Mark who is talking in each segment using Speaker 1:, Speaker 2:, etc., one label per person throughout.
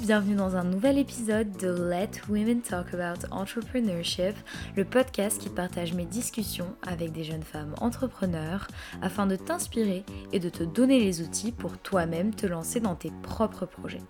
Speaker 1: Bienvenue dans un nouvel épisode de Let Women Talk About Entrepreneurship, le podcast qui partage mes discussions avec des jeunes femmes entrepreneurs afin de t'inspirer et de te donner les outils pour toi-même te lancer dans tes propres projets.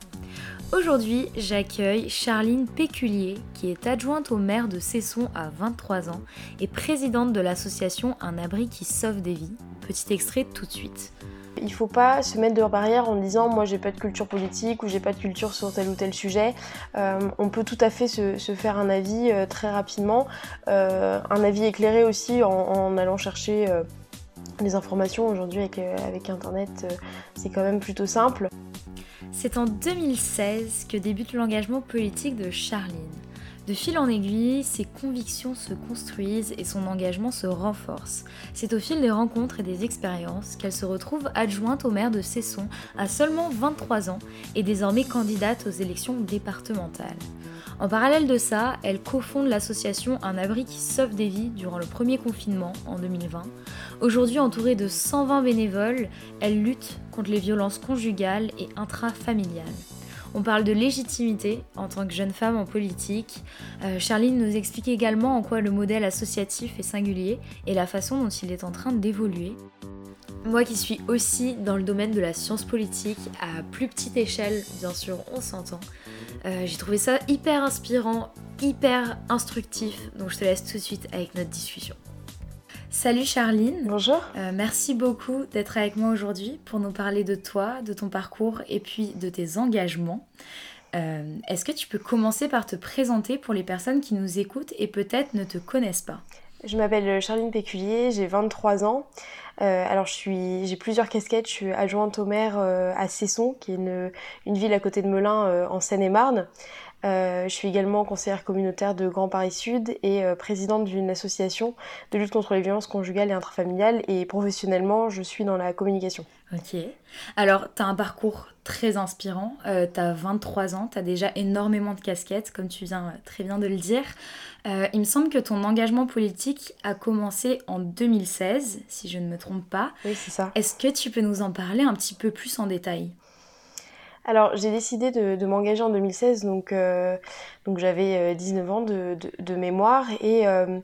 Speaker 1: Aujourd'hui, j'accueille Charline Péculier, qui est adjointe au maire de Cesson à 23 ans et présidente de l'association Un abri qui sauve des vies. Petit extrait tout de suite.
Speaker 2: Il ne faut pas se mettre de barrière en disant moi j'ai pas de culture politique ou j'ai pas de culture sur tel ou tel sujet. Euh, on peut tout à fait se, faire un avis euh, très rapidement, euh, un avis éclairé aussi en, allant chercher les informations. Aujourd'hui avec Internet c'est quand même plutôt simple.
Speaker 1: C'est en 2016 que débute l'engagement politique de Charline. De fil en aiguille, ses convictions se construisent et son engagement se renforce. C'est au fil des rencontres et des expériences qu'elle se retrouve adjointe au maire de Cesson à seulement 23 ans et désormais candidate aux élections départementales. En parallèle de ça, elle cofonde l'association Un abri qui sauve des vies durant le premier confinement en 2020. Aujourd'hui entourée de 120 bénévoles, elle lutte contre les violences conjugales et intrafamiliales. On parle de légitimité en tant que jeune femme en politique. Euh, Charline nous explique également en quoi le modèle associatif est singulier et la façon dont il est en train d'évoluer. Moi qui suis aussi dans le domaine de la science politique, à plus petite échelle, bien sûr, on s'entend, euh, j'ai trouvé ça hyper inspirant, hyper instructif, donc je te laisse tout de suite avec notre discussion. Salut Charline.
Speaker 2: Bonjour.
Speaker 1: Euh, merci beaucoup d'être avec moi aujourd'hui pour nous parler de toi, de ton parcours et puis de tes engagements. Euh, est-ce que tu peux commencer par te présenter pour les personnes qui nous écoutent et peut-être ne te connaissent pas?
Speaker 2: Je m'appelle Charline Péculier, j'ai 23 ans. Euh, alors j'ai plusieurs casquettes, je suis adjointe au maire à Cesson, qui est une, une, ville à côté de Melun en Seine-et-Marne. Euh, je suis également conseillère communautaire de Grand Paris Sud et euh, présidente d'une association de lutte contre les violences conjugales et intrafamiliales et professionnellement je suis dans la communication.
Speaker 1: Ok. Alors tu as un parcours très inspirant, euh, tu as 23 ans, tu as déjà énormément de casquettes comme tu viens très bien de le dire. il me semble que ton engagement politique a commencé en 2016 si je ne me trompe pas.
Speaker 2: Oui c'est ça.
Speaker 1: Est-ce que tu peux nous en parler un petit peu plus en détail?
Speaker 2: Alors j'ai décidé de, m'engager en 2016, donc, euh, donc j'avais 19 euh, ans de, mémoire et euh,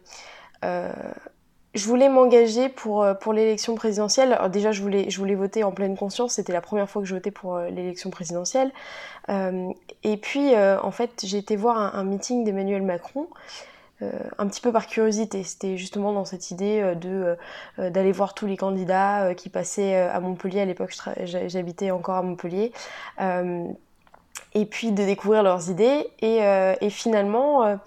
Speaker 2: je voulais m'engager pour, l'élection présidentielle. Alors déjà je voulais voter en pleine conscience, c'était la première fois que je votais pour l'élection présidentielle. et puis en fait j'ai été voir un meeting d'Emmanuel Macron euh, un petit peu par curiosité. C'était justement dans cette idée euh, de euh, d'aller voir tous les candidats qui passaient à Montpellier. À l'époque, j'habitais encore à Montpellier. et puis de découvrir leurs idées. Et, finalement,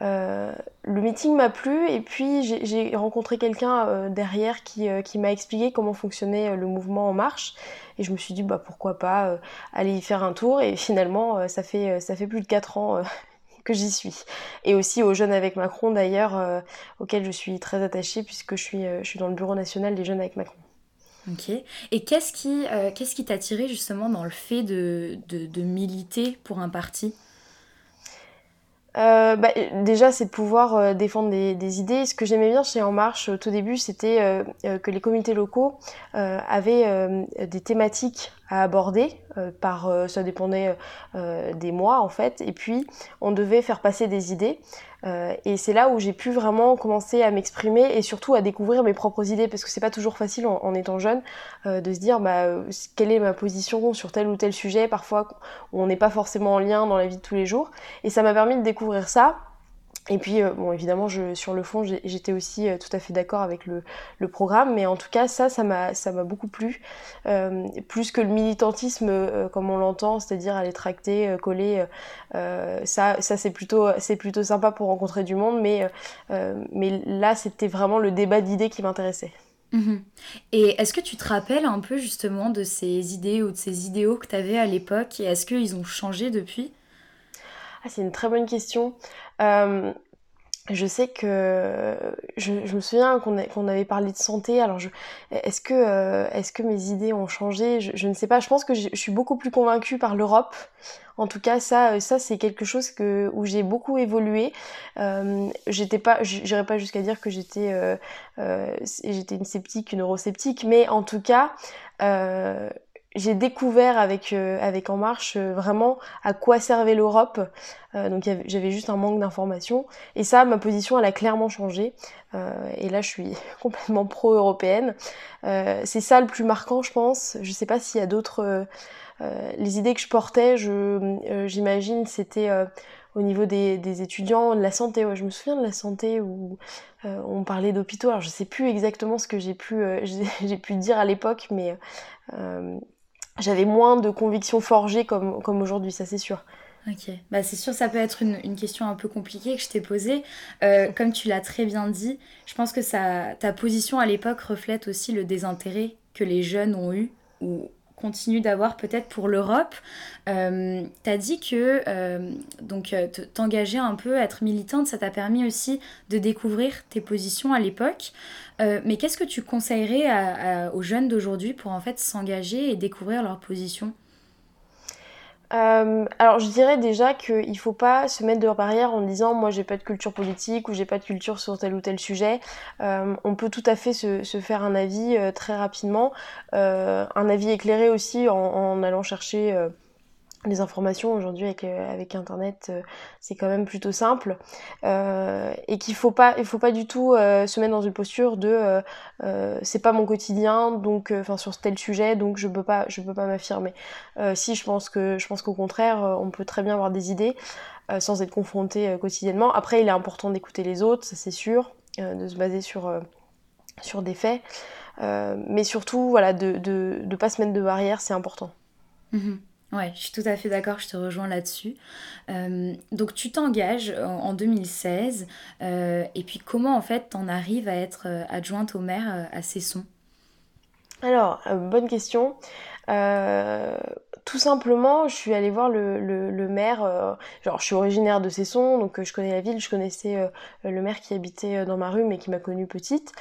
Speaker 2: le meeting m'a plu. Et puis j'ai rencontré quelqu'un derrière qui, qui m'a expliqué comment fonctionnait le mouvement En Marche. Et je me suis dit, bah, pourquoi pas aller y faire un tour. Et finalement, ça, fait, ça fait plus de 4 ans que j'y suis. Et aussi aux Jeunes avec Macron d'ailleurs, euh, auxquels je suis très attachée puisque je suis, euh, je suis dans le bureau national des Jeunes avec Macron.
Speaker 1: Ok. Et qu'est-ce qui euh, qu'est-ce qui t'a tiré justement dans le fait de, de, de militer pour un parti?
Speaker 2: Euh, bah, déjà, c'est de pouvoir euh, défendre des, des, idées. Ce que j'aimais bien chez En Marche au tout début, c'était euh, que les comités locaux avaient des thématiques à aborder. par, ça dépendait des mois en fait. Et puis, on devait faire passer des idées. Euh, et c'est là où j'ai pu vraiment commencer à m'exprimer et surtout à découvrir mes propres idées parce que c'est pas toujours facile en, étant jeune euh, de se dire bah, quelle est ma position sur tel ou tel sujet parfois on n'est pas forcément en lien dans la vie de tous les jours et ça m'a permis de découvrir ça et puis, euh, bon, évidemment, sur le fond, j'étais aussi euh, tout à fait d'accord avec le, programme, mais en tout cas, ça, ça m'a beaucoup plu. Euh, plus que le militantisme, comme on l'entend, c'est-à-dire aller tracter, coller, ça, ça c'est plutôt, plutôt sympa pour rencontrer du monde, mais, mais là, c'était vraiment le débat d'idées qui m'intéressait.
Speaker 1: Mhm. Et est-ce que tu te rappelles un peu justement de ces idées ou de ces idéaux que tu avais à l'époque, et est-ce qu'ils ont changé depuis?
Speaker 2: Ah, C'est une très bonne question je sais que je, me souviens qu'on avait parlé de santé. Alors, est-ce que, euh, est que mes idées ont changé? Je, ne sais pas. Je pense que je, suis beaucoup plus convaincue par l'Europe. En tout cas, ça, ça c'est quelque chose où j'ai beaucoup évolué. Euh, j'étais pas, j'irais pas jusqu'à dire que j'étais, euh, euh, j'étais une sceptique, une eurosceptique, mais en tout cas, j'ai découvert avec euh, avec En Marche euh, vraiment à quoi servait l'Europe. Euh, donc j'avais juste un manque d'informations et ça, ma position, elle a clairement changé. et là, je suis complètement pro-européenne. c'est ça le plus marquant, je pense. Je sais pas s'il y a d'autres. les idées que je portais, je j'imagine, c'était au niveau des, des, étudiants, de la santé. Ouais, je me souviens de la santé où on parlait d'hôpitaux. Alors je sais plus exactement ce que j'ai pu j'ai pu dire à l'époque, mais j'avais moins de convictions forgées comme, comme aujourd'hui, ça c'est sûr.
Speaker 1: Ok, bah, c'est sûr, ça peut être une, une, question un peu compliquée que je t'ai posée. Euh, comme tu l'as très bien dit, je pense que ça, ta position à l'époque reflète aussi le désintérêt que les jeunes ont eu ou continue d'avoir peut-être pour l'Europe. Euh, tu as dit que euh, donc euh, t'engager un peu, être militante, ça t'a permis aussi de découvrir tes positions à l'époque. mais qu'est-ce que tu conseillerais aux jeunes d'aujourd'hui pour en fait s'engager et découvrir leurs positions
Speaker 2: euh, alors je dirais déjà qu'il ne faut pas se mettre de barrière en disant moi j'ai pas de culture politique ou j'ai pas de culture sur tel ou tel sujet. Euh, on peut tout à fait se, faire un avis euh, très rapidement, un avis éclairé aussi en allant chercher les informations aujourd'hui avec, euh, avec internet euh, c'est quand même plutôt simple euh, et qu'il faut pas il faut pas du tout se mettre dans une posture de c'est pas mon quotidien donc enfin sur tel sujet donc je peux pas je peux pas m'affirmer. Si je pense que je pense qu'au contraire on peut très bien avoir des idées sans être confronté quotidiennement. Après il est important d'écouter les autres ça c'est sûr de se baser sur sur des faits mais surtout voilà de, de, de pas se mettre de barrière c'est important.
Speaker 1: Mmh Ouais, je suis tout à fait d'accord, je te rejoins là-dessus. Euh, donc tu t'engages en, 2016, euh, et puis comment en fait t'en arrives à être euh, adjointe au maire à Cesson?
Speaker 2: Alors, bonne question. tout simplement, je suis allée voir le, maire, genre je suis originaire de Cesson, donc je connais la ville, je connaissais le maire qui habitait dans ma rue mais qui m'a connue petite.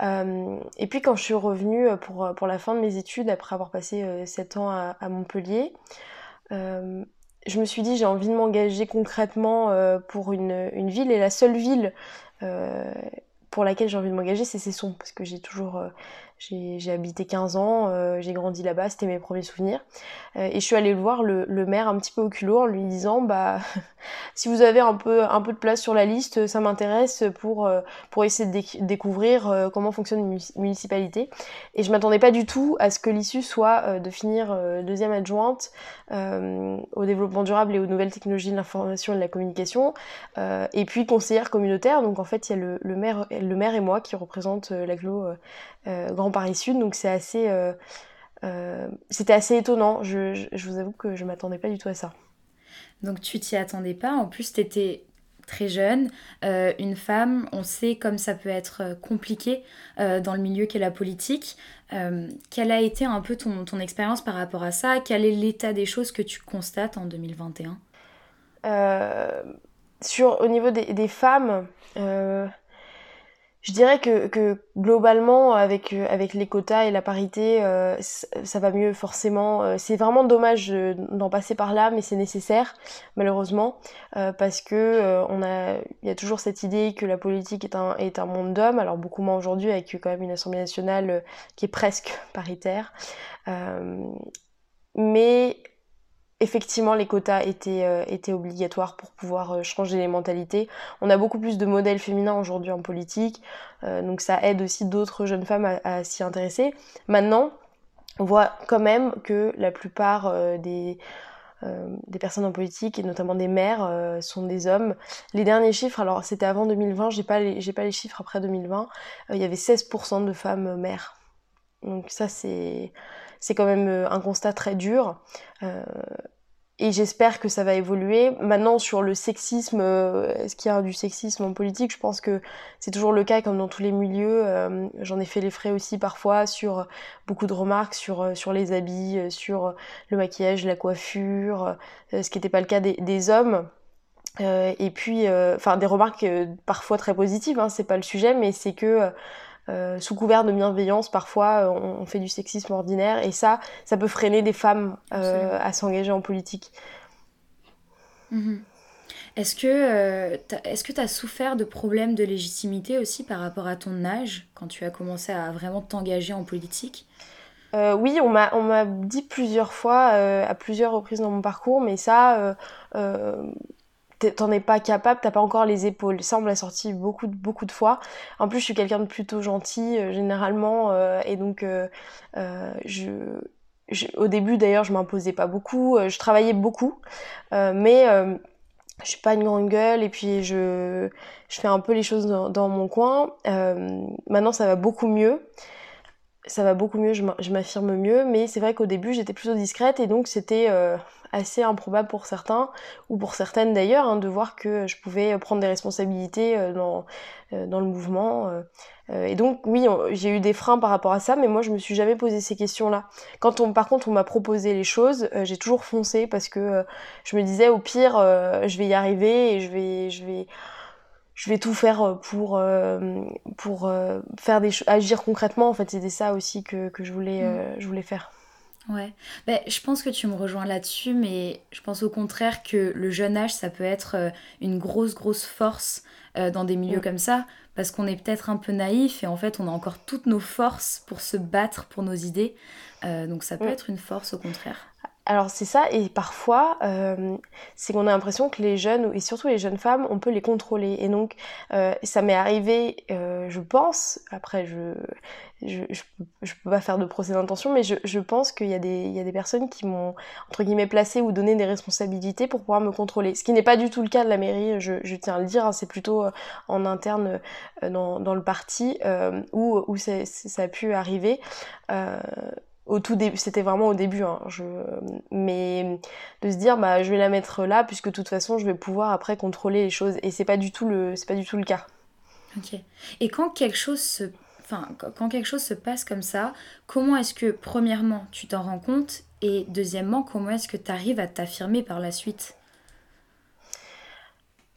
Speaker 2: et puis quand je suis revenue pour, la fin de mes études, après avoir passé 7 ans à Montpellier, euh, je me suis dit j'ai envie de m'engager concrètement euh, pour une, une, ville et la seule ville euh, pour laquelle j'ai envie de m'engager c'est Cesson parce que j'ai toujours j'ai habité 15 ans, euh, j'ai grandi là-bas, c'était mes premiers souvenirs. Euh, et je suis allée voir le, maire un petit peu au culot en lui disant bah si vous avez un peu un peu de place sur la liste, ça m'intéresse pour euh, pour essayer de découvrir comment fonctionne une municipalité. Et je m'attendais pas du tout à ce que l'issue soit de finir deuxième adjointe au développement durable et aux nouvelles technologies de l'information et de la communication, et puis conseillère communautaire. Donc en fait il y a le, maire le maire et moi qui représentent l'aglo Grand Paris Sud, donc c'est assez, euh, euh, c'était assez étonnant. Je, vous avoue que je m'attendais pas du tout à ça.
Speaker 1: Donc tu t'y attendais pas. En plus, tu étais très jeune, euh, une femme, on sait comme ça peut être compliqué dans le milieu qu'est la politique. quelle a été un peu ton, ton expérience par rapport à ça? Quel est l'état des choses que tu constates en 2021
Speaker 2: sur, Au niveau des, des femmes, je dirais que, que, globalement, avec, euh, avec les quotas et la parité, euh, ça va mieux forcément. Euh, c'est vraiment dommage d'en passer par là, mais c'est nécessaire, malheureusement, parce que on a, il y a toujours cette idée que la politique est un, est un monde d'hommes. Alors beaucoup moins aujourd'hui, avec quand même une Assemblée nationale qui est presque paritaire. mais effectivement les quotas étaient, euh, obligatoires pour pouvoir euh, changer les mentalités. On a beaucoup plus de modèles féminins aujourd'hui en politique, euh, donc ça aide aussi d'autres jeunes femmes à, s'y intéresser. Maintenant, on voit quand même que la plupart des, personnes en politique, et notamment des maires, sont des hommes. Les derniers chiffres, alors c'était avant 2020, j'ai pas j'ai pas les chiffres après 2020, il y avait 16% de femmes maires. Donc ça c'est quand même un constat très dur. Et j'espère que ça va évoluer. Maintenant, sur le sexisme, euh, est-ce qu'il y a du sexisme en politique? Je pense que c'est toujours le cas, comme dans tous les milieux. J'en ai fait les frais aussi parfois sur beaucoup de remarques sur, sur les habits, sur le maquillage, la coiffure, ce qui n'était pas le cas des, des hommes. et puis, enfin, des remarques parfois très positives, hein, c'est pas le sujet, mais c'est que sous couvert de bienveillance, parfois, on, fait du sexisme ordinaire, et ça, ça peut freiner des femmes à s'engager en politique.
Speaker 1: Mhm. Est-ce que euh, tu as souffert de problèmes de légitimité aussi par rapport à ton âge quand tu as commencé à vraiment t'engager en politique?
Speaker 2: Euh, oui, on m'a dit plusieurs fois, euh, à plusieurs reprises dans mon parcours, mais ça, t'en es pas capable, t'as pas encore les épaules. Ça, on me l'a sorti beaucoup, beaucoup de fois. En plus, je suis quelqu'un de plutôt gentil, généralement, et donc, je, au début, d'ailleurs, je m'imposais pas beaucoup, je travaillais beaucoup, mais je suis pas une grande gueule et puis je, je fais un peu les choses dans, mon coin. Euh, maintenant, ça va beaucoup mieux. Ça va beaucoup mieux, je m'affirme mieux, mais c'est vrai qu'au début, j'étais plutôt discrète et donc c'était euh, assez improbable pour certains, ou pour certaines d'ailleurs, hein, de voir que je pouvais prendre des responsabilités euh, dans, dans le mouvement. Euh, et donc oui, j'ai eu des freins par rapport à ça, mais moi je me suis jamais posé ces questions-là. Quand on, par contre, on m'a proposé les choses, euh, j'ai toujours foncé parce que euh, je me disais au pire, je vais y arriver et je vais, je vais, je vais tout faire pour pour faire des agir concrètement. En fait, c'était ça aussi que, que je voulais mm. je voulais faire.
Speaker 1: Ouais, ben, je pense que tu me rejoins là-dessus, mais je pense au contraire que le jeune âge, ça peut être une grosse, grosse force dans des milieux mm. comme ça parce qu'on est peut-être un peu naïf et en fait on a encore toutes nos forces pour se battre pour nos idées. Euh, donc ça peut être une force au contraire.
Speaker 2: Alors c'est ça, et parfois, euh, c'est qu'on a l'impression que les jeunes, et surtout les jeunes femmes, on peut les contrôler. Et donc, euh, ça m'est arrivé, euh, je pense, après je je, peux pas faire de procès d'intention, mais je, pense qu'il y, a des, y a des personnes qui m'ont, entre guillemets, placé ou donné des responsabilités pour pouvoir me contrôler. Ce qui n'est pas du tout le cas de la mairie, je, tiens à le dire, hein, c'est plutôt en interne dans, le parti où, où ça a pu arriver au tout début, c'était vraiment au début, hein, je, mais de se dire bah je vais la mettre là puisque de toute façon je vais pouvoir après contrôler les choses et c'est pas du tout le c'est pas du tout le cas.
Speaker 1: Ok. Et quand quelque chose se enfin quand quelque chose se passe comme ça, comment est-ce que premièrement tu t'en rends compte? Et deuxièmement comment est-ce que tu arrives à t'affirmer par la suite?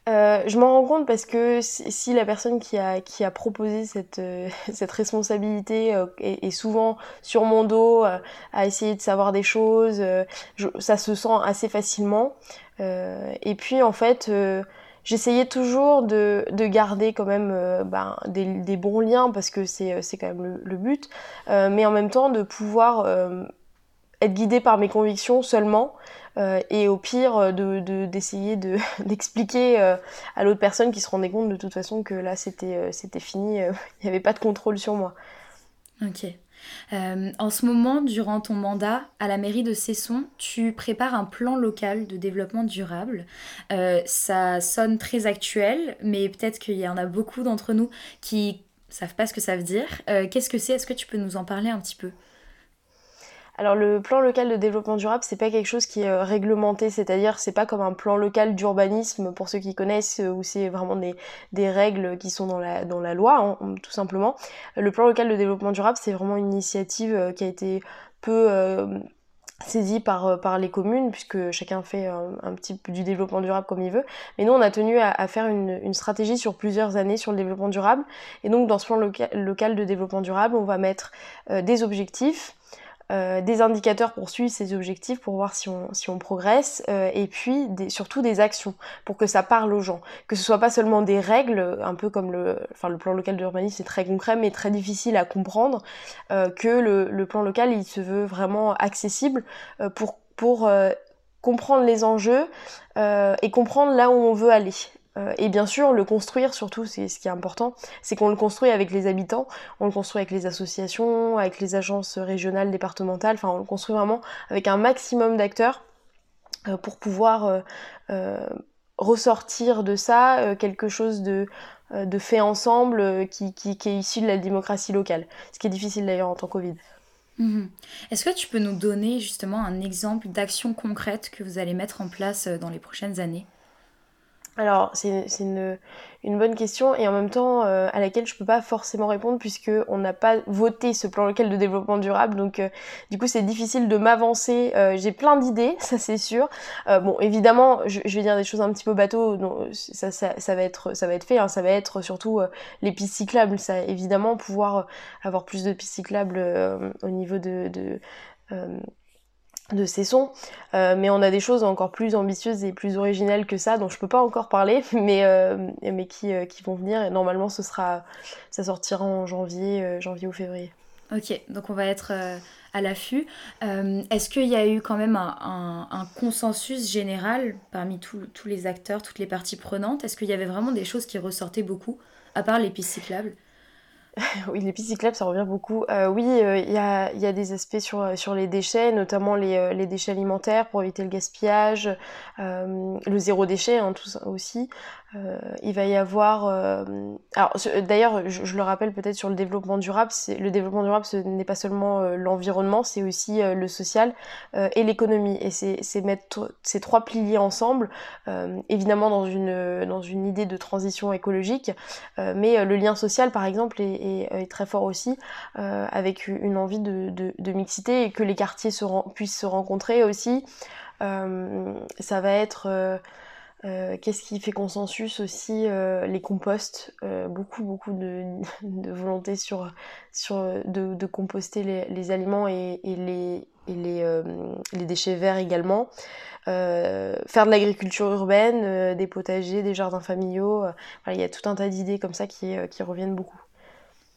Speaker 2: Euh, je m'en rends compte parce que si la personne qui a, qui a proposé cette, euh, cette responsabilité euh, est, souvent sur mon dos à essayer de savoir des choses, ça se sent assez facilement. et puis en fait, j'essayais toujours de, de, garder quand même ben, des, des, bons liens parce que c'est quand même le, le but, mais en même temps de pouvoir être guidée par mes convictions seulement. Euh, et au pire euh, de d'essayer de, d'expliquer euh, à l'autre personne qui se rendait compte de toute façon que là c'était c'était fini, il n'y avait pas de contrôle sur moi.
Speaker 1: Ok. en ce moment, durant ton mandat à la mairie de Cesson, tu prépares un plan local de développement durable. ça sonne très actuel, mais peut-être qu'il y en a beaucoup d'entre nous qui savent pas ce que ça veut dire. Qu'est-ce que c'est? Est-ce que tu peux nous en parler un petit peu?
Speaker 2: Alors le plan local de développement durable, c'est pas quelque chose qui est euh, réglementé, c'est-à-dire c'est pas comme un plan local d'urbanisme pour ceux qui connaissent euh, où c'est vraiment des, règles qui sont dans la, dans la loi, hein, tout simplement. Le plan local de développement durable, c'est vraiment une initiative euh, qui a été peu saisie par, par les communes, puisque chacun fait un, petit peu du développement durable comme il veut. Mais nous, on a tenu à, faire une, stratégie sur plusieurs années sur le développement durable. Et donc, dans ce plan local de développement durable, on va mettre des objectifs, euh, des indicateurs pour suivre ces objectifs, pour voir si on, si on progresse, euh, et puis surtout des actions, pour que ça parle aux gens. Que ce soit pas seulement des règles, un peu comme le, enfin, le plan local d'urbanisme, c'est très concret, mais très difficile à comprendre, euh, que le, le, plan local, il se veut vraiment accessible pour, pour comprendre les enjeux et comprendre là où on veut aller. Euh, et bien sûr, le construire, surtout, c'est ce qui est important, c'est qu'on le construit avec les habitants, on le construit avec les associations, avec les agences régionales, départementales, enfin on le construit vraiment avec un maximum d'acteurs euh, pour pouvoir euh, ressortir de ça quelque chose de, fait ensemble qui, est issu de la démocratie locale, ce qui est difficile d'ailleurs en temps Covid.
Speaker 1: Mhm. Est-ce que tu peux nous donner justement un exemple d'action concrète que vous allez mettre en place dans les prochaines années?
Speaker 2: Alors, c'est une, bonne question et en même temps euh, à laquelle je peux pas forcément répondre puisque on n'a pas voté ce plan local de développement durable. Donc, euh, du coup, c'est difficile de m'avancer. Euh, j'ai plein d'idées, ça c'est sûr. bon, évidemment, je, vais dire des choses un petit peu bateau. Donc, ça, ça, va être, ça va être fait. Hein, ça va être surtout les pistes cyclables. Ça, évidemment, pouvoir avoir plus de pistes cyclables au niveau de de ces sons, euh, mais on a des choses encore plus ambitieuses et plus originales que ça, dont je peux pas encore parler, mais, euh, mais qui, euh, qui, vont venir. Et normalement, ce sera, ça sortira en janvier, janvier ou février.
Speaker 1: Ok, donc on va être à l'affût. Est-ce qu'il y a eu quand même un, consensus général parmi tous les acteurs, toutes les parties prenantes? Est-ce qu'il y avait vraiment des choses qui ressortaient beaucoup, à part les pistes cyclables?
Speaker 2: oui, les cyclables, ça revient beaucoup. Euh, oui, euh, il y, a, des aspects sur, sur les déchets, notamment les, euh, déchets alimentaires pour éviter le gaspillage, le zéro déchet hein, tout ça aussi. Euh, il va y avoir. Euh, alors, d'ailleurs, je, le rappelle peut-être sur le développement durable. Le développement durable, ce n'est pas seulement euh, l'environnement, c'est aussi le social et l'économie. Et c'est mettre ces trois piliers ensemble, évidemment dans une idée de transition écologique, mais le lien social, par exemple, est, est, très fort aussi, avec une envie de, mixité et que les quartiers se puissent se rencontrer aussi. ça va être euh, qu'est-ce qui fait consensus aussi euh, Les composts, euh, beaucoup beaucoup de, volonté sur, sur de, composter les, aliments et, les, les, déchets verts également. faire de l'agriculture urbaine, des potagers, des jardins familiaux. il y a tout un tas d'idées comme ça qui reviennent beaucoup.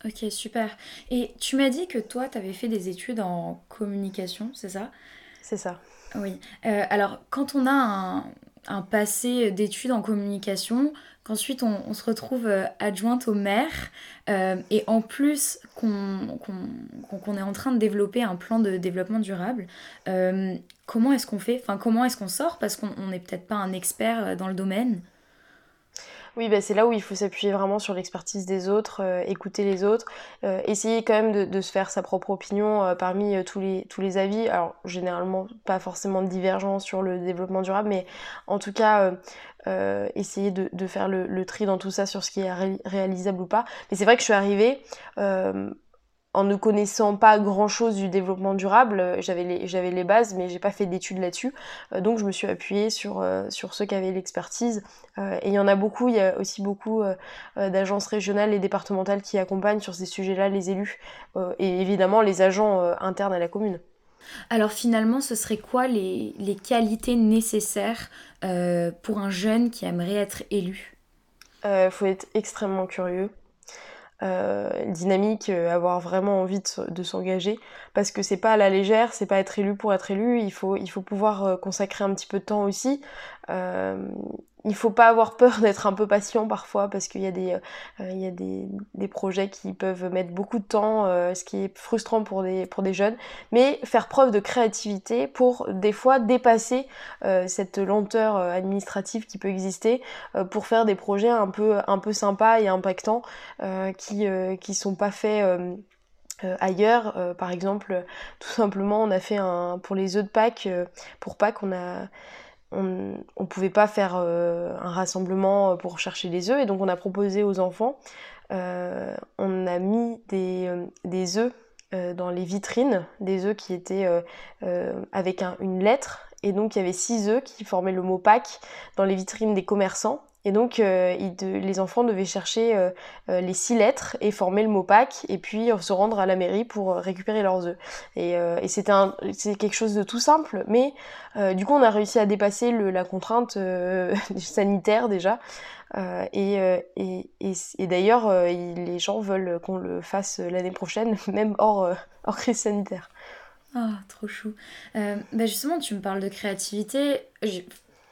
Speaker 1: Ok, super. Et tu m'as dit que toi, tu avais fait des études en communication, c'est ça?
Speaker 2: C'est ça.
Speaker 1: Oui. alors, quand on a un, un passé d'études en communication, qu'ensuite on, se retrouve euh, adjointe au maire, euh, et en plus qu'on est en train de développer un plan de développement durable, euh, comment est-ce qu'on fait? Enfin, comment est-ce qu'on sort? Parce qu'on n'est peut-être pas un expert dans le domaine.
Speaker 2: Oui, bah, c'est là où il faut s'appuyer vraiment sur l'expertise des autres, euh, écouter les autres, euh, essayer quand même de, se faire sa propre opinion euh, parmi tous, les, avis. Alors, généralement, pas forcément de divergence sur le développement durable, mais en tout cas, essayer de, faire le, tri dans tout ça sur ce qui est réalisable ou pas. Mais c'est vrai que je suis arrivée en ne connaissant pas grand chose du développement durable, euh, j'avais les, j'avais les bases, mais j'ai pas fait d'études là-dessus. Euh, donc je me suis appuyée sur, euh, sur ceux qui avaient l'expertise. et il y en a beaucoup, il y a aussi beaucoup d'agences régionales et départementales qui accompagnent sur ces sujets-là les élus et évidemment les agents internes à la commune.
Speaker 1: Alors finalement, ce serait quoi les, les qualités nécessaires pour un jeune qui aimerait être élu?
Speaker 2: Il faut être extrêmement curieux. Euh, dynamique, euh, avoir vraiment envie de, s'engager, parce que c'est pas à la légère, c'est pas être élu pour être élu, il faut, il faut pouvoir euh, consacrer un petit peu de temps aussi. Euh, il faut pas avoir peur d'être un peu patient parfois parce qu'il y a des euh, il y a des, des, projets qui peuvent mettre beaucoup de temps euh, ce qui est frustrant pour des pour des jeunes. Mais faire preuve de créativité pour des fois dépasser euh, cette lenteur administrative qui peut exister pour faire des projets un peu un peu sympas et impactants qui qui sont pas faits ailleurs, par exemple, tout simplement, on a fait un pour les œufs de Pâques, pour Pâques, on a on ne pouvait pas faire euh, un rassemblement pour chercher les œufs. Et donc on a proposé aux enfants, euh, on a mis des, euh, des œufs dans les vitrines, des œufs qui étaient avec une lettre. Et donc il y avait six œufs qui formaient le mot Pâques dans les vitrines des commerçants et donc, euh, les enfants devaient chercher euh, euh, les six lettres et former le mot Pâques, et puis se rendre à la mairie pour récupérer leurs œufs. Et, c'était quelque chose de tout simple, mais du coup, on a réussi à dépasser la contrainte sanitaire déjà. et, d'ailleurs, les gens veulent qu'on le fasse l'année prochaine, même hors, hors crise sanitaire.
Speaker 1: Ah, trop chou. bah justement, tu me parles de créativité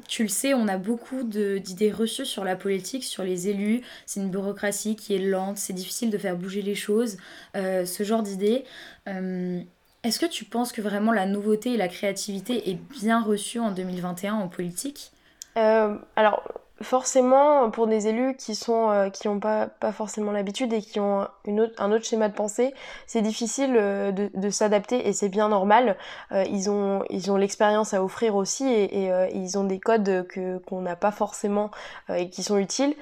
Speaker 1: tu le sais, on a beaucoup d'idées reçues sur la politique, sur les élus. C'est une bureaucratie qui est lente, c'est difficile de faire bouger les choses, euh, ce genre d'idées. Euh, est-ce que tu penses que vraiment la nouveauté et la créativité est bien reçue en 2021 en politique?
Speaker 2: Euh, Alors, forcément, pour des élus qui sont euh, qui n'ont pas, pas forcément l'habitude et qui ont une autre, un autre schéma de pensée, c'est difficile euh, de, de s'adapter et c'est bien normal. Euh, ils ont ils ont l'expérience à offrir aussi et, et ils ont des codes que qu'on n'a pas forcément et qui sont utiles.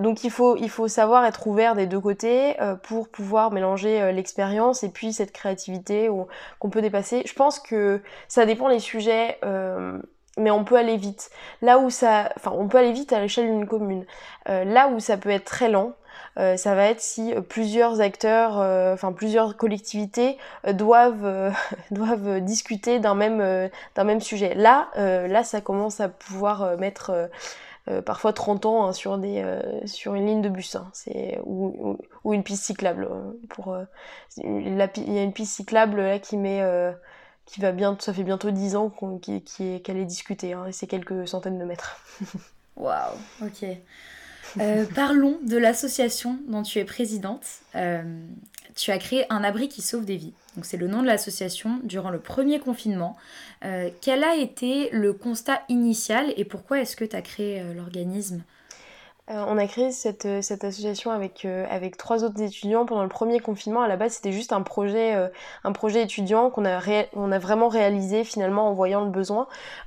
Speaker 2: donc il faut il faut savoir être ouvert des deux côtés pour pouvoir mélanger l'expérience et puis cette créativité qu'on peut dépasser. Je pense que ça dépend les sujets mais on peut aller vite. Là où ça, enfin, on peut aller vite à l'échelle d'une commune. Euh, là où ça peut être très lent, euh, ça va être si euh, plusieurs acteurs, enfin plusieurs collectivités doivent doivent discuter d'un même d'un même sujet. Là, là, ça commence à pouvoir mettre parfois 30 ans hein, sur des sur une ligne de bus, hein. c'est ou, ou, une piste cyclable. Pour il y a une piste cyclable là qui met qui va bien, ça fait bientôt 10 ans qu'elle est, discutée, hein, et c'est quelques centaines de mètres.
Speaker 1: Waouh, ok. Euh, parlons de l'association dont tu es présidente. Euh, tu as créé un abri qui sauve des vies. C'est le nom de l'association durant le premier confinement. Euh, quel a été le constat initial et pourquoi est-ce que tu as créé l'organisme?
Speaker 2: Euh, on a créé cette, euh, association avec, euh, avec trois autres étudiants pendant le premier confinement. À la base, c'était juste un projet, étudiant qu'on a, a vraiment réalisé finalement en voyant le besoin.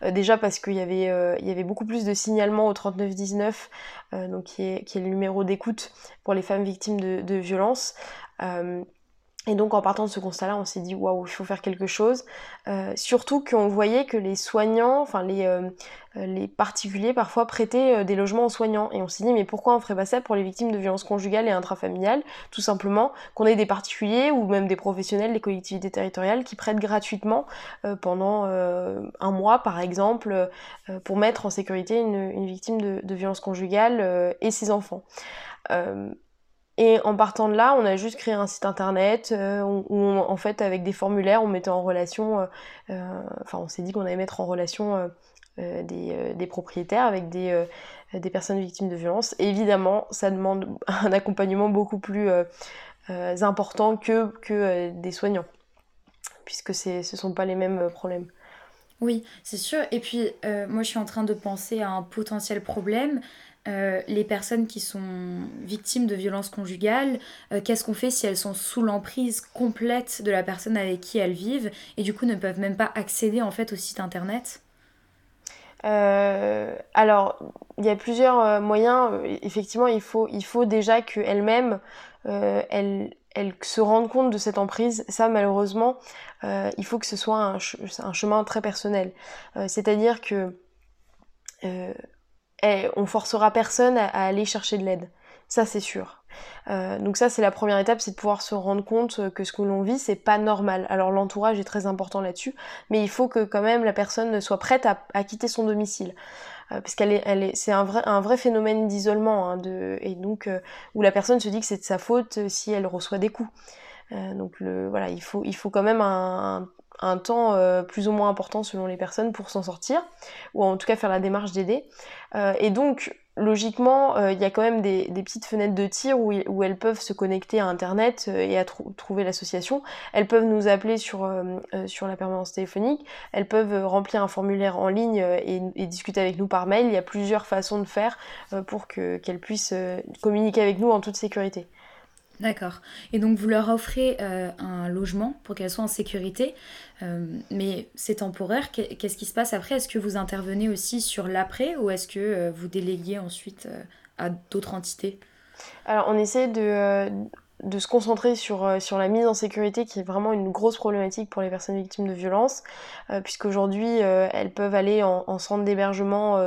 Speaker 2: déjà parce qu'il y, avait, beaucoup plus de signalements au 3919, donc qui est, le numéro d'écoute pour les femmes victimes de violences. Et donc en partant de ce constat-là, on s'est dit waouh, il faut faire quelque chose. Euh, surtout qu'on voyait que les soignants, enfin les, euh, les particuliers parfois prêtaient euh, des logements aux soignants. Et on s'est dit mais pourquoi on ferait pas ça pour les victimes de violences conjugales et intrafamiliales? Tout simplement qu'on ait des particuliers ou même des professionnels des collectivités territoriales qui prêtent gratuitement pendant un mois par exemple pour mettre en sécurité une, une victime de, de violences conjugales et ses enfants. Et en partant de là, on a juste créé un site internet euh, où, en fait, avec des formulaires, on mettait en relation, euh, euh, enfin, on s'est dit qu'on allait mettre en relation des, propriétaires avec des, des personnes victimes de violences. Évidemment, ça demande un accompagnement beaucoup plus important que, que des soignants, puisque ce ne sont pas les mêmes problèmes.
Speaker 1: Oui, c'est sûr. Et puis, moi, je suis en train de penser à un potentiel problème. Euh, les personnes qui sont victimes de violences conjugales, euh, qu'est-ce qu'on fait si elles sont sous l'emprise complète de la personne avec qui elles vivent et du coup ne peuvent même pas accéder en fait au site internet?
Speaker 2: Euh, alors, il y a plusieurs moyens. Effectivement, il faut, il faut déjà qu'elles-mêmes, elles, elles, se rendent compte de cette emprise. Ça, malheureusement, il faut que ce soit un, chemin très personnel. C'est-à-dire que on forcera personne à, aller chercher de l'aide. Ça, c'est sûr. Euh, donc ça, c'est la première étape, c'est de pouvoir se rendre compte que ce que l'on vit, c'est pas normal. Alors l'entourage est très important là-dessus, mais il faut que quand même la personne soit prête à, quitter son domicile. Euh, parce qu'elle est, elle est, c'est un vrai, un vrai phénomène d'isolement, hein, de, et donc euh, où la personne se dit que c'est de sa faute si elle reçoit des coups. donc le, voilà, il faut, il faut quand même un, un temps euh, plus ou moins important selon les personnes pour s'en sortir, ou en tout cas faire la démarche d'aider. Euh, et donc, logiquement, euh, il y a quand même des, petites fenêtres de tir où, elles peuvent se connecter à Internet et à trouver l'association. Elles peuvent nous appeler sur, sur la permanence téléphonique, elles peuvent remplir un formulaire en ligne et, discuter avec nous par mail. Il y a plusieurs façons de faire pour qu'elles puissent communiquer avec nous en toute sécurité.
Speaker 1: D'accord. Et donc vous leur offrez euh, un logement pour qu'elles soient en sécurité, euh, mais c'est temporaire. Qu'est-ce qui se passe après? Est-ce que vous intervenez aussi sur l'après ou est-ce que euh, vous déléguez ensuite à d'autres entités?
Speaker 2: Alors on essaie de, de se concentrer sur, euh, sur la mise en sécurité qui est vraiment une grosse problématique pour les personnes victimes de violences, euh, puisqu'aujourd'hui euh, elles peuvent aller en, centre d'hébergement,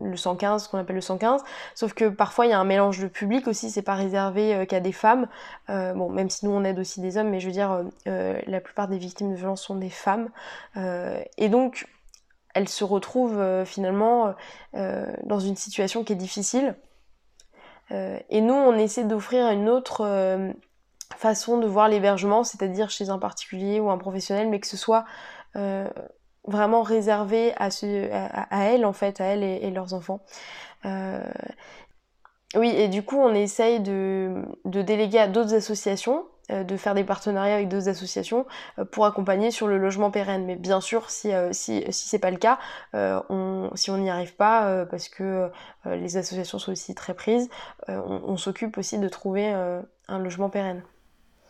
Speaker 2: le 115, ce qu'on appelle le 115, sauf que parfois il y a un mélange de public aussi, c'est pas réservé qu'à des femmes, bon même si nous on aide aussi des hommes, mais je veux dire la plupart des victimes de violences sont des femmes, et donc elles se retrouvent finalement dans une situation qui est difficile, euh, et nous, on essaie d'offrir une autre euh, façon de voir l'hébergement, c'est-à-dire chez un particulier ou un professionnel, mais que ce soit euh, vraiment réservé à, elles, en fait, à elles et, leurs enfants. oui, et du coup, on essaye de déléguer à d'autres associations de faire des partenariats avec d'autres associations pour accompagner sur le logement pérenne. Mais bien sûr, si, si, si c'est pas le cas, si on n'y arrive pas, parce que les associations sont aussi très prises, on, s'occupe aussi de trouver un logement pérenne.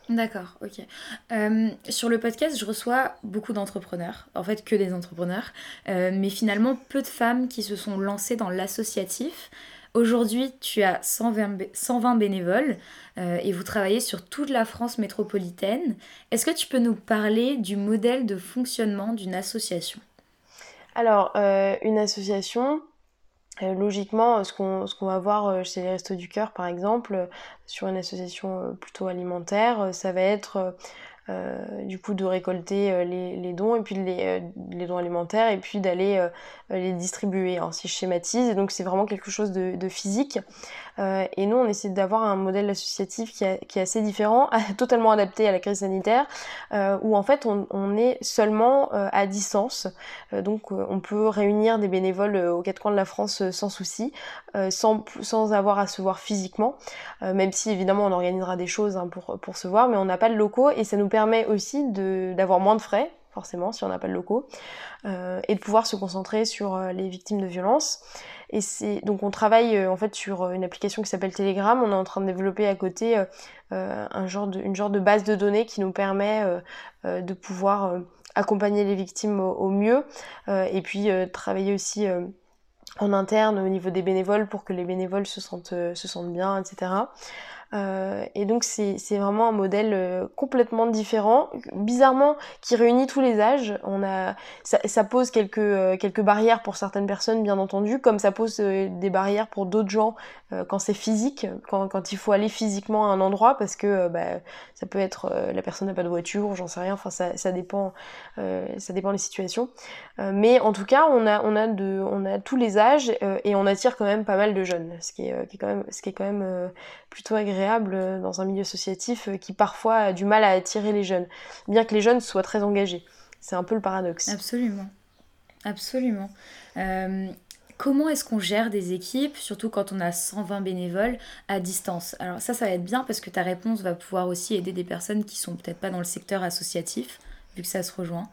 Speaker 1: D'accord, ok. Euh, sur le podcast, je reçois beaucoup d'entrepreneurs, en fait que des entrepreneurs, euh, mais finalement peu de femmes qui se sont lancées dans l'associatif. Aujourd'hui, tu as 120, 120 bénévoles euh, et vous travaillez sur toute la France métropolitaine. Est-ce que tu peux nous parler du modèle de fonctionnement d'une association?
Speaker 2: Alors, une association, euh, logiquement, ce qu'on va voir euh, chez les Restos du Cœur, par exemple, sur une association plutôt alimentaire, ça va être du coup de récolter les, les, dons et puis les, les, dons alimentaires et puis d'aller les distribuer. Si je schématise, donc c'est vraiment quelque chose de physique. Euh, et nous, on essaie d'avoir un modèle associatif qui, est assez différent, totalement adapté à la crise sanitaire, euh, où en fait on, est seulement euh, à distance. donc on peut réunir des bénévoles aux quatre coins de la France sans souci, sans, avoir à se voir physiquement, même si évidemment on organisera des choses hein, pour, se voir, mais on n'a pas de locaux et ça nous permet aussi d'avoir moins de frais forcément si on n'a pas de locaux, euh, et de pouvoir se concentrer sur les victimes de violences. Donc on travaille euh, en fait sur euh, une application qui s'appelle Telegram. On est en train de développer à côté euh, un genre de, une genre de base de données qui nous permet de pouvoir accompagner les victimes au, mieux et puis travailler aussi en interne au niveau des bénévoles pour que les bénévoles se sentent, se sentent bien, etc. Euh, et donc c'est vraiment un modèle euh, complètement différent, bizarrement qui réunit tous les âges. On a, ça, ça pose quelques, euh, quelques barrières pour certaines personnes, bien entendu, comme ça pose des barrières pour d'autres gens quand c'est physique, quand, il faut aller physiquement à un endroit, parce que bah, ça peut être la personne n'a pas de voiture, j'en sais rien. Enfin ça, dépend, ça dépend des situations. mais en tout cas, on a, tous les âges et on attire quand même pas mal de jeunes, ce qui est, quand même, plutôt agréable euh, dans un milieu associatif euh, qui parfois a du mal à attirer les jeunes, bien que les jeunes soient très engagés. C'est un peu le paradoxe.
Speaker 1: Absolument. Absolument. Euh, comment est-ce qu'on gère des équipes, surtout quand on a 120 bénévoles à distance? Alors ça, ça va être bien parce que ta réponse va pouvoir aussi aider des personnes qui sont peut-être pas dans le secteur associatif, vu que ça se rejoint.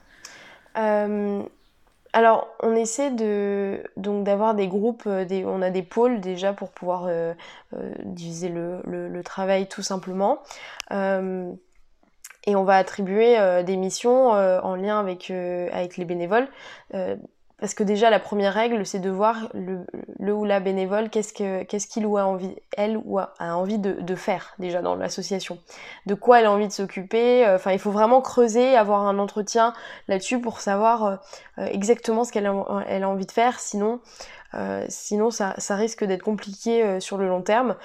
Speaker 2: Alors, on essaie de donc d'avoir des groupes, euh, on a des pôles déjà pour pouvoir euh, euh, diviser le, travail tout simplement. et on va attribuer des missions en lien avec les bénévoles. Parce que déjà, la première règle, c'est de voir le, ou la bénévole, qu'est-ce qu'il ou a envie, elle ou a, envie de, faire déjà dans l'association. De quoi elle a envie de s'occuper. Euh, enfin, il faut vraiment creuser, avoir un entretien là-dessus pour savoir euh, euh, exactement ce qu'elle a, elle a envie de faire. Sinon, sinon ça, ça risque d'être compliqué sur le long terme.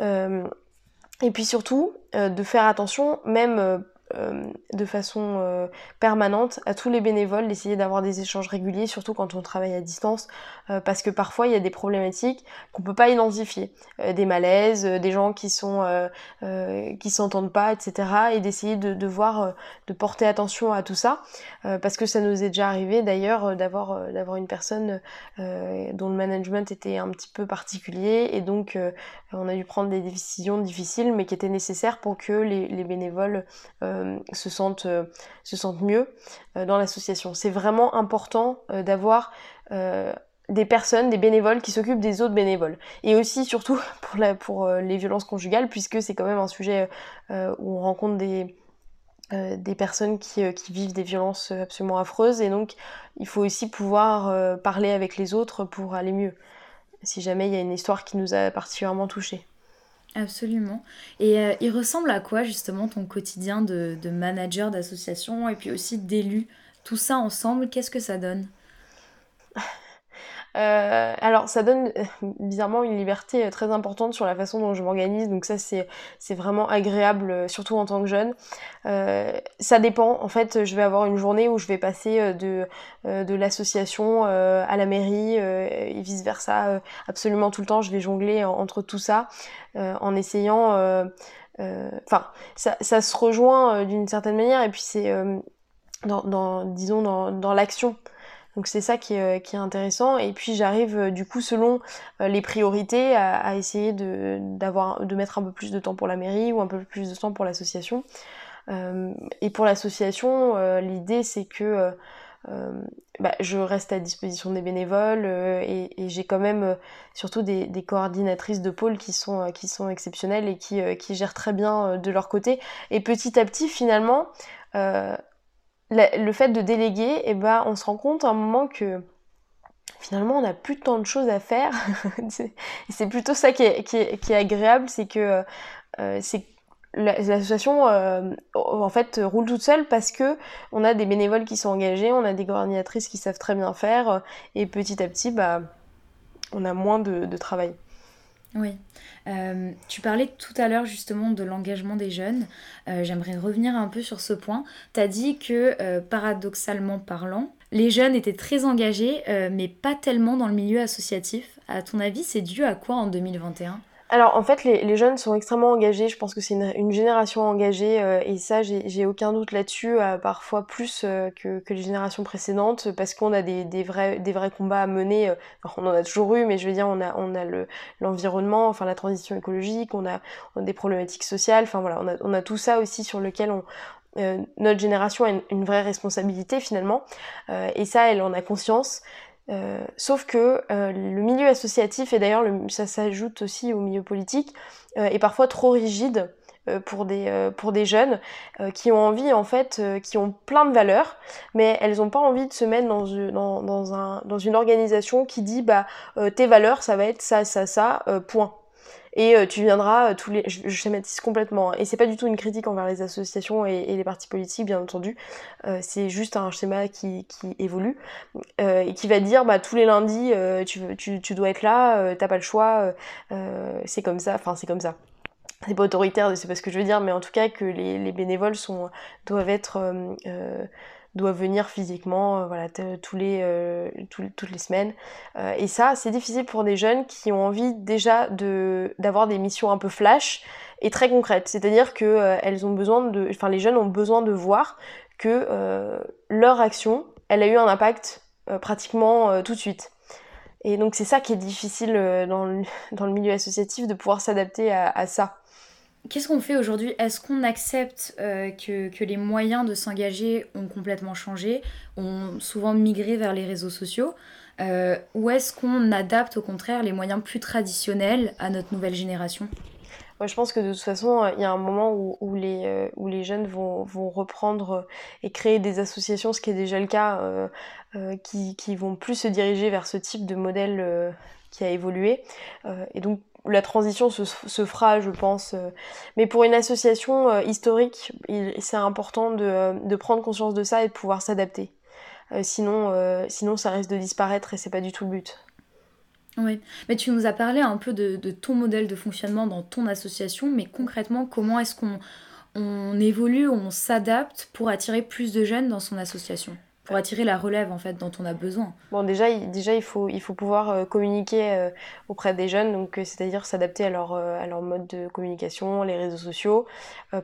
Speaker 2: et puis surtout, de faire attention, même euh, de façon euh, permanente à tous les bénévoles d'essayer d'avoir des échanges réguliers, surtout quand on travaille à distance, euh, parce que parfois il y a des problématiques qu'on peut pas identifier, des malaises, des gens qui sont qui s'entendent pas, etc. Et d'essayer de, de, voir, de porter attention à tout ça, parce que ça nous est déjà arrivé d'ailleurs d'avoir d'avoir une personne dont le management était un petit peu particulier et donc on a dû prendre des décisions difficiles, mais qui étaient nécessaires pour que les, les bénévoles euh, se, sentent, euh, se sentent mieux euh, dans l'association. C'est vraiment important d'avoir des personnes, des bénévoles qui s'occupent des autres bénévoles. Et aussi, surtout, pour, la, pour les violences conjugales, puisque c'est quand même un sujet où on rencontre des, des personnes qui, qui, vivent des violences absolument affreuses. Et donc, il faut aussi pouvoir parler avec les autres pour aller mieux, si jamais il y a une histoire qui nous a particulièrement touchés.
Speaker 1: Absolument. Et euh, il ressemble à quoi justement ton quotidien de, de manager d'association et puis aussi d'élu? Tout ça ensemble, qu'est-ce que ça donne?
Speaker 2: Euh, alors ça donne euh, bizarrement une liberté euh, très importante sur la façon dont je m'organise, donc ça c'est vraiment agréable, surtout en tant que jeune. ça dépend, en fait je vais avoir une journée où je vais passer de l'association à la mairie et vice versa, absolument tout le temps. Je vais jongler entre tout ça en essayant, enfin ça, se rejoint d'une certaine manière. Et puis c'est disons dans l'action Donc c'est ça qui est, qui est, intéressant. Et puis j'arrive du coup selon les priorités à, essayer de, mettre un peu plus de temps pour la mairie ou un peu plus de temps pour l'association. et pour l'association, l'idée c'est que euh, bah, je reste à disposition des bénévoles euh, et, j'ai quand même euh, surtout des, coordinatrices de pôle qui sont, exceptionnelles et qui gèrent très bien de leur côté. Et petit à petit, finalement, le fait de déléguer, eh ben, on se rend compte à un moment que finalement on n'a plus tant de choses à faire. c'est plutôt ça qui est, agréable, c'est que c'est l'association euh, en fait roule toute seule parce que on a des bénévoles qui sont engagés, on a des coordinatrices qui savent très bien faire euh, et petit à petit bah on a moins de, travail.
Speaker 1: Oui. Euh, tu parlais tout à l'heure justement de l'engagement des jeunes. J'aimerais revenir un peu sur ce point. Tu as dit que paradoxalement parlant, les jeunes étaient très engagés, mais pas tellement dans le milieu associatif. À ton avis, c'est dû à quoi en 2021
Speaker 2: alors en fait, les, jeunes sont extrêmement engagés. Je pense que c'est une, génération engagée euh, et ça, j'ai aucun doute là-dessus, euh, parfois plus euh, que, les générations précédentes, parce qu'on a des, vrais, des vrais combats à mener. on en a toujours eu, mais je veux dire, on a, on a l'environnement, enfin la transition écologique, on a, des problématiques sociales. Enfin voilà, on a, on a tout ça aussi sur lequel on, notre génération a une, une, vraie responsabilité finalement, et ça, elle en a conscience. Euh, sauf que euh, le milieu associatif, et d'ailleurs ça s'ajoute aussi au milieu politique, euh, est parfois trop rigide pour des, pour des jeunes qui ont envie, en fait, qui ont plein de valeurs, mais elles n'ont pas envie de se mettre dans, dans, dans, un, dans une organisation qui dit bah tes valeurs ça va être ça, ça, ça, point et euh, tu viendras euh, tous les je, schématise complètement hein. et c'est pas du tout une critique envers les associations et, les partis politiques bien entendu. Euh, c'est juste un schéma qui, qui évolue. Et qui va dire bah tous les lundis tu, tu, tu dois être là t'as pas le choix c'est comme ça enfin c'est comme ça. C'est pas autoritaire, c'est pas ce que je veux dire, mais en tout cas que les, les bénévoles sont, doivent être doivent venir physiquement euh, voilà, euh, toutes les semaines. Euh, et ça, c'est difficile pour des jeunes qui ont envie déjà d'avoir des missions un peu flash et très concrètes. C'est-à-dire que les jeunes ont besoin de voir que leur action, elle a eu un impact pratiquement tout de suite. Et donc c'est ça qui est difficile dans le, dans le milieu associatif, de pouvoir s'adapter à ça.
Speaker 1: Qu'est-ce qu'on fait aujourd'hui? Est-ce qu'on accepte euh, que, que, les moyens de s'engager ont complètement changé, ont souvent migré vers les réseaux sociaux euh, Ou est-ce qu'on adapte au contraire les moyens plus traditionnels à notre nouvelle génération?
Speaker 2: Moi, je pense que de toute façon, il y a un moment où, où les, euh, où les jeunes vont, vont, reprendre et créer des associations, ce qui est déjà le cas, qui, qui vont plus se diriger vers ce type de modèle qui a évolué. et donc, la transition se, fera, je pense. Euh. Mais pour une association euh, historique, c'est important de, prendre conscience de ça et de pouvoir s'adapter. Euh, sinon, sinon, ça risque de disparaître et c'est pas du tout le but.
Speaker 1: Oui, mais tu nous as parlé un peu de, ton modèle de fonctionnement dans ton association, mais concrètement, comment est-ce qu'on on évolue, on s'adapte pour attirer plus de jeunes dans son association? Pour attirer la relève en fait dont on a besoin.
Speaker 2: Bon déjà il, déjà il faut il faut pouvoir euh, communiquer euh, auprès des jeunes donc euh, c'est-à-dire s'adapter à leur à leur mode de communication, les réseaux sociaux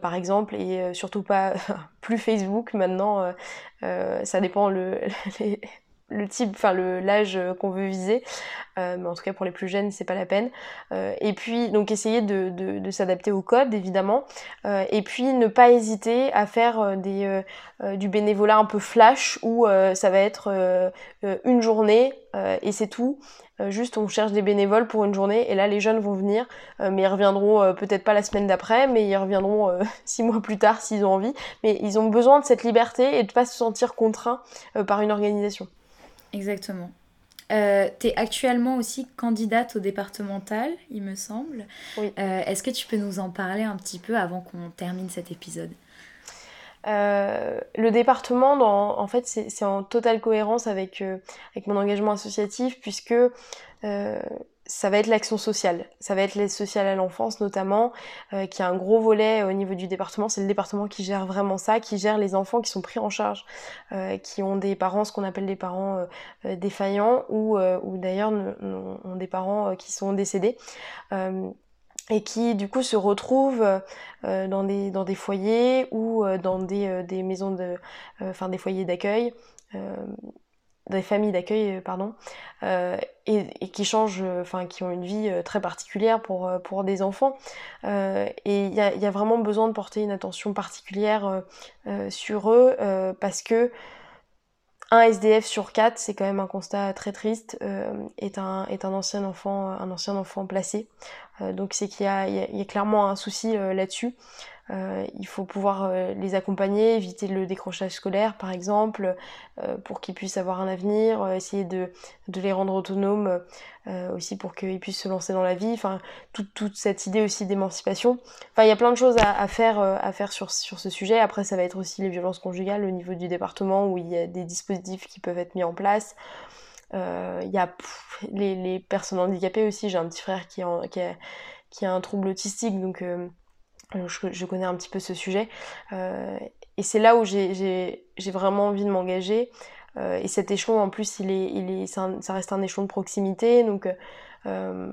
Speaker 2: par exemple et surtout pas plus Facebook maintenant ça dépend le les, le type, enfin l'âge qu'on veut viser, euh, mais en tout cas pour les plus jeunes c'est pas la peine. Euh, et puis donc essayer de, s'adapter au code évidemment, euh, et puis ne pas hésiter à faire des du bénévolat un peu flash où ça va être une journée et c'est tout. juste on cherche des bénévoles pour une journée et là les jeunes vont venir, mais ils reviendront peut-être pas la semaine d'après, mais ils reviendront six mois plus tard s'ils ont envie. Mais ils ont besoin de cette liberté et de pas se sentir contraints par une organisation.
Speaker 1: Exactement. Euh, tu es actuellement aussi candidate au départemental, il me semble.
Speaker 2: Oui.
Speaker 1: Euh, est-ce que tu peux nous en parler un petit peu avant qu'on termine cet épisode?
Speaker 2: Euh, le département, en fait, c'est en totale cohérence avec, avec mon engagement associatif, puisque ça va être l'action sociale. Ça va être l'aide sociale à l'enfance notamment, euh, qui a un gros volet au niveau du département. C'est le département qui gère vraiment ça, qui gère les enfants qui sont pris en charge, euh, qui ont des parents, ce qu'on appelle des parents euh, défaillants, ou, ou d'ailleurs ont des parents qui sont décédés. et qui du coup se retrouvent dans, des, dans des foyers ou dans des, des maisons de enfin des foyers d'accueil des familles d'accueil, pardon, et, qui changent, enfin qui ont une vie très particulière pour, pour des enfants. et il y a, y a, vraiment besoin de porter une attention particulière sur eux parce que un SDF sur quatre, c'est quand même un constat très triste, est, un, est un ancien enfant, un ancien enfant placé. Donc c'est qu'il y, a, clairement un souci là-dessus. Euh, il faut pouvoir euh, les accompagner, éviter le décrochage scolaire par exemple, euh, pour qu'ils puissent avoir un avenir, essayer de, les rendre autonomes aussi pour qu'ils puissent se lancer dans la vie, enfin toute cette idée aussi d'émancipation. Enfin il y a plein de choses à, à faire, à faire sur, sur ce sujet. Après ça va être aussi les violences conjugales au niveau du département où il y a des dispositifs qui peuvent être mis en place. Il y a les, personnes handicapées aussi, j'ai un petit frère qui, a, qui a un trouble autistique donc je, connais un petit peu ce sujet. Euh, et c'est là où j'ai vraiment envie de m'engager. Euh, et cet échelon, en plus, il est, il est, ça reste un échelon de proximité. Donc, euh,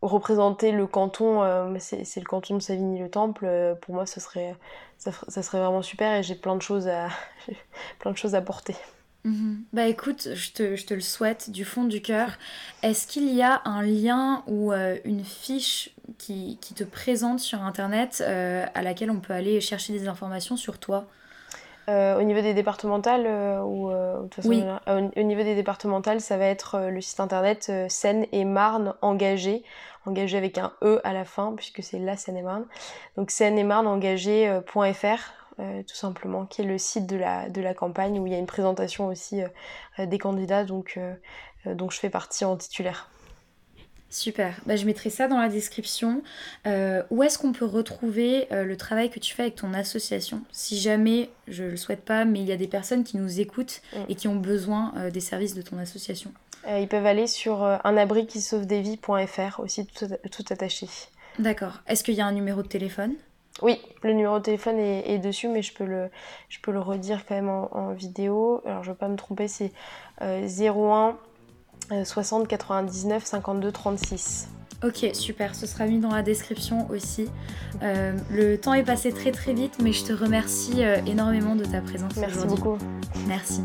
Speaker 2: représenter le canton, c'est le canton de Savigny-le-Temple, pour moi, ça serait, ça, ça, serait vraiment super et j'ai plein de choses à, plein de choses à porter.
Speaker 1: Mhm. Bah écoute, je te, je te, le souhaite du fond du cœur. Est-ce qu'il y a un lien ou euh, une fiche qui, qui, te présente sur Internet euh, à laquelle on peut aller chercher des informations sur toi?
Speaker 2: Euh, au niveau des départementales ou
Speaker 1: oui.
Speaker 2: au niveau des départementales, ça va être le site internet Seine et Marne engagé, engagé avec un e à la fin puisque c'est la Seine et Marne. Donc Seine et Marne engagé.fr euh, tout simplement, qui est le site de la, de la campagne où il y a une présentation aussi euh, euh, des candidats, donc, donc je fais partie en titulaire.
Speaker 1: Super, bah, je mettrai ça dans la description. où est-ce qu'on peut retrouver le travail que tu fais avec ton association? Si jamais, je ne le souhaite pas, mais il y a des personnes qui nous écoutent mm. et qui ont besoin des services de ton association.
Speaker 2: ils peuvent aller sur unabri qui sauve des vies.fr aussi tout, tout attaché.
Speaker 1: D'accord. Est-ce qu'il y a un numéro de téléphone?
Speaker 2: Oui, le numéro de téléphone est, dessus, mais je peux, le, je peux le redire quand même en, vidéo. Alors, je ne vais pas me tromper, c'est 01 60 99 52 36.
Speaker 1: Ok, super, ce sera mis dans la description aussi. Euh, le temps est passé très très vite, mais je te remercie euh, énormément de ta présence
Speaker 2: Merci beaucoup.
Speaker 1: Merci.